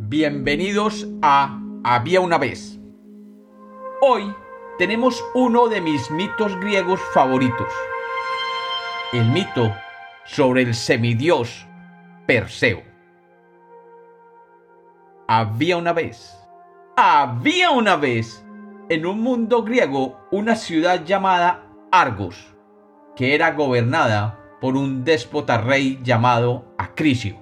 Bienvenidos a Había una vez. Hoy tenemos uno de mis mitos griegos favoritos. El mito sobre el semidios Perseo. Había una vez. Había una vez en un mundo griego una ciudad llamada Argos, que era gobernada por un déspota rey llamado Acrisio,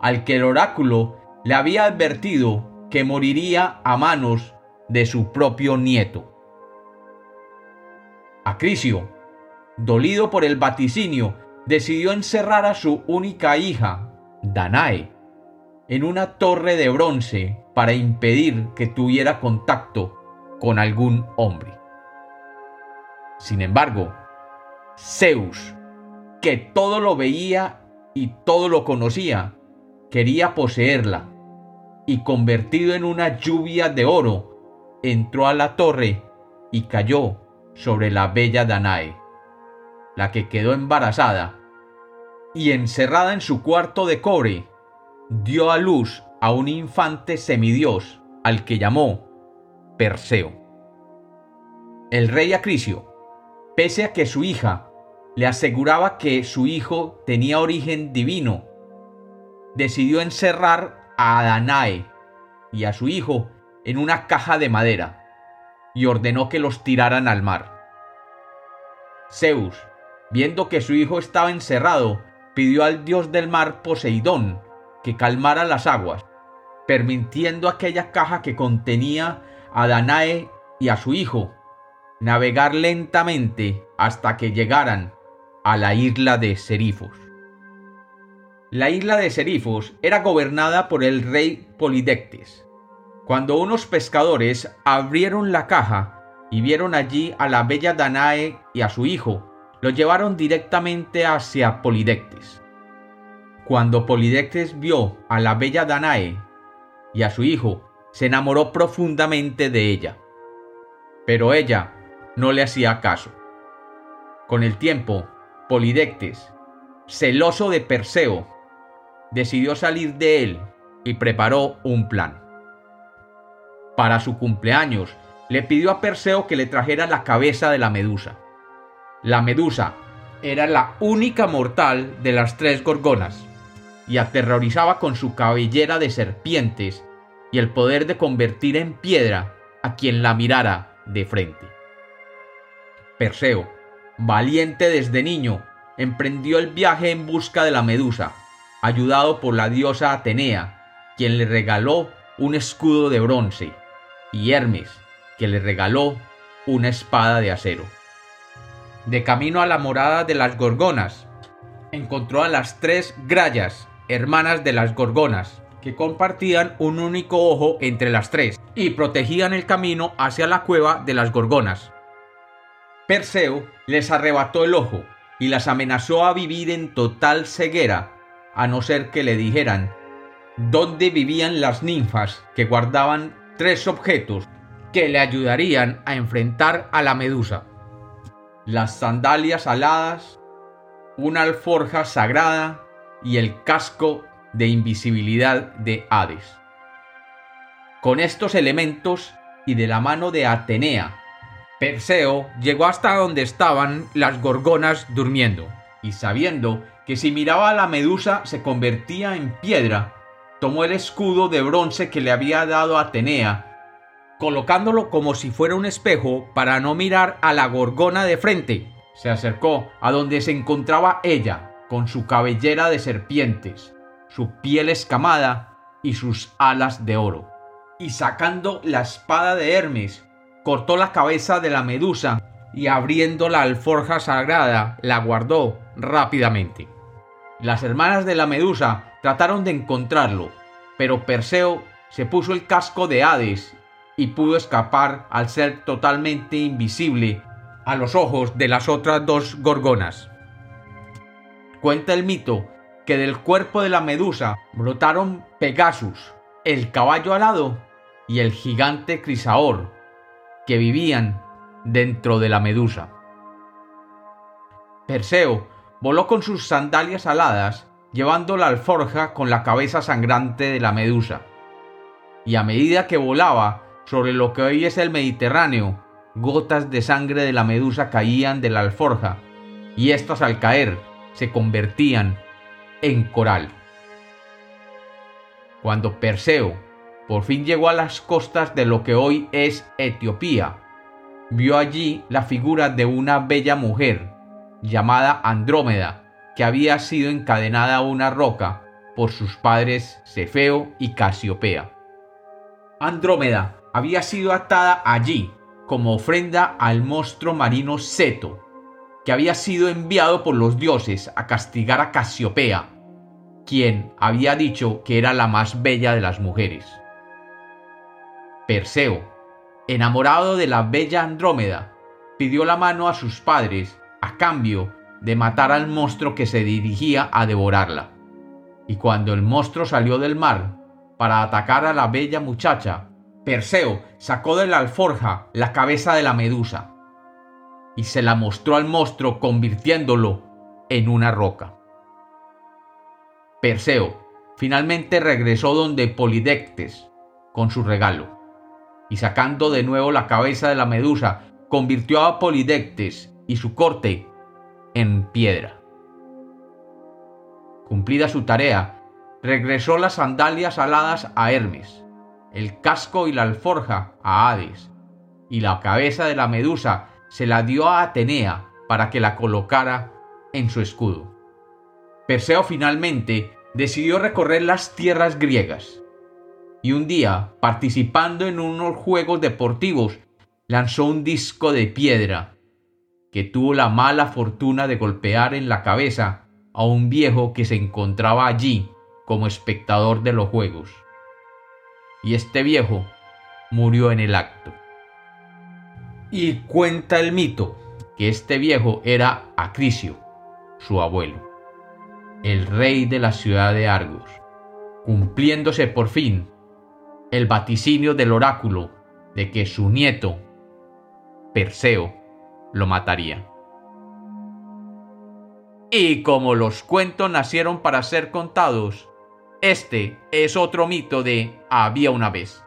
al que el oráculo le había advertido que moriría a manos de su propio nieto. Acrisio, dolido por el vaticinio, decidió encerrar a su única hija, Danae, en una torre de bronce para impedir que tuviera contacto con algún hombre. Sin embargo, Zeus, que todo lo veía y todo lo conocía, quería poseerla, y convertido en una lluvia de oro, entró a la torre y cayó sobre la bella Danae, la que quedó embarazada, y encerrada en su cuarto de cobre, dio a luz a un infante semidios al que llamó Perseo. El rey Acrisio, pese a que su hija le aseguraba que su hijo tenía origen divino, decidió encerrar a Danae y a su hijo en una caja de madera y ordenó que los tiraran al mar. Zeus, viendo que su hijo estaba encerrado, pidió al dios del mar Poseidón que calmara las aguas, permitiendo aquella caja que contenía a Danae y a su hijo navegar lentamente hasta que llegaran a la isla de Serifos. La isla de Serifos era gobernada por el rey Polidectes. Cuando unos pescadores abrieron la caja y vieron allí a la bella Danae y a su hijo, lo llevaron directamente hacia Polidectes. Cuando Polidectes vio a la bella Danae y a su hijo, se enamoró profundamente de ella. Pero ella no le hacía caso. Con el tiempo, Polidectes, celoso de Perseo, decidió salir de él y preparó un plan. Para su cumpleaños, le pidió a Perseo que le trajera la cabeza de la medusa. La medusa era la única mortal de las tres gorgonas y aterrorizaba con su cabellera de serpientes y el poder de convertir en piedra a quien la mirara de frente. Perseo, valiente desde niño, emprendió el viaje en busca de la medusa, ayudado por la diosa Atenea, quien le regaló un escudo de bronce, y Hermes, que le regaló una espada de acero. De camino a la morada de las Gorgonas, encontró a las tres Grayas, hermanas de las Gorgonas, que compartían un único ojo entre las tres y protegían el camino hacia la cueva de las Gorgonas. Perseo les arrebató el ojo y las amenazó a vivir en total ceguera, a no ser que le dijeran dónde vivían las ninfas que guardaban tres objetos que le ayudarían a enfrentar a la medusa. Las sandalias aladas, una alforja sagrada y el casco de invisibilidad de Hades. Con estos elementos y de la mano de Atenea, Perseo llegó hasta donde estaban las gorgonas durmiendo, y sabiendo que si miraba a la medusa se convertía en piedra, tomó el escudo de bronce que le había dado Atenea, colocándolo como si fuera un espejo para no mirar a la gorgona de frente. Se acercó a donde se encontraba ella, con su cabellera de serpientes, su piel escamada y sus alas de oro. Y sacando la espada de Hermes, cortó la cabeza de la medusa y abriendo la alforja sagrada la guardó rápidamente. Las hermanas de la medusa trataron de encontrarlo, pero Perseo se puso el casco de Hades y pudo escapar al ser totalmente invisible a los ojos de las otras dos gorgonas. Cuenta el mito que del cuerpo de la medusa brotaron Pegasus, el caballo alado y el gigante Crisaor, que vivían dentro de la medusa. Perseo voló con sus sandalias aladas llevando la alforja con la cabeza sangrante de la medusa. Y a medida que volaba sobre lo que hoy es el Mediterráneo, gotas de sangre de la medusa caían de la alforja, y éstas al caer se convertían en coral. Cuando Perseo por fin llegó a las costas de lo que hoy es Etiopía, vio allí la figura de una bella mujer llamada Andrómeda, que había sido encadenada a una roca por sus padres Cefeo y Casiopea. Andrómeda había sido atada allí como ofrenda al monstruo marino Seto, que había sido enviado por los dioses a castigar a Casiopea, quien había dicho que era la más bella de las mujeres. Perseo, enamorado de la bella Andrómeda, pidió la mano a sus padres a cambio de matar al monstruo que se dirigía a devorarla. Y cuando el monstruo salió del mar para atacar a la bella muchacha, Perseo sacó de la alforja la cabeza de la medusa y se la mostró al monstruo convirtiéndolo en una roca. Perseo finalmente regresó donde Polidectes con su regalo y sacando de nuevo la cabeza de la medusa convirtió a Polidectes y su corte en piedra. Cumplida su tarea, regresó las sandalias aladas a Hermes, el casco y la alforja a Hades, y la cabeza de la medusa se la dio a Atenea para que la colocara en su escudo. Perseo finalmente decidió recorrer las tierras griegas, y un día, participando en unos juegos deportivos, lanzó un disco de piedra que tuvo la mala fortuna de golpear en la cabeza a un viejo que se encontraba allí como espectador de los juegos. Y este viejo murió en el acto. Y cuenta el mito que este viejo era Acrisio, su abuelo, el rey de la ciudad de Argos, cumpliéndose por fin el vaticinio del oráculo de que su nieto, Perseo, lo mataría. Y como los cuentos nacieron para ser contados, este es otro mito de había una vez.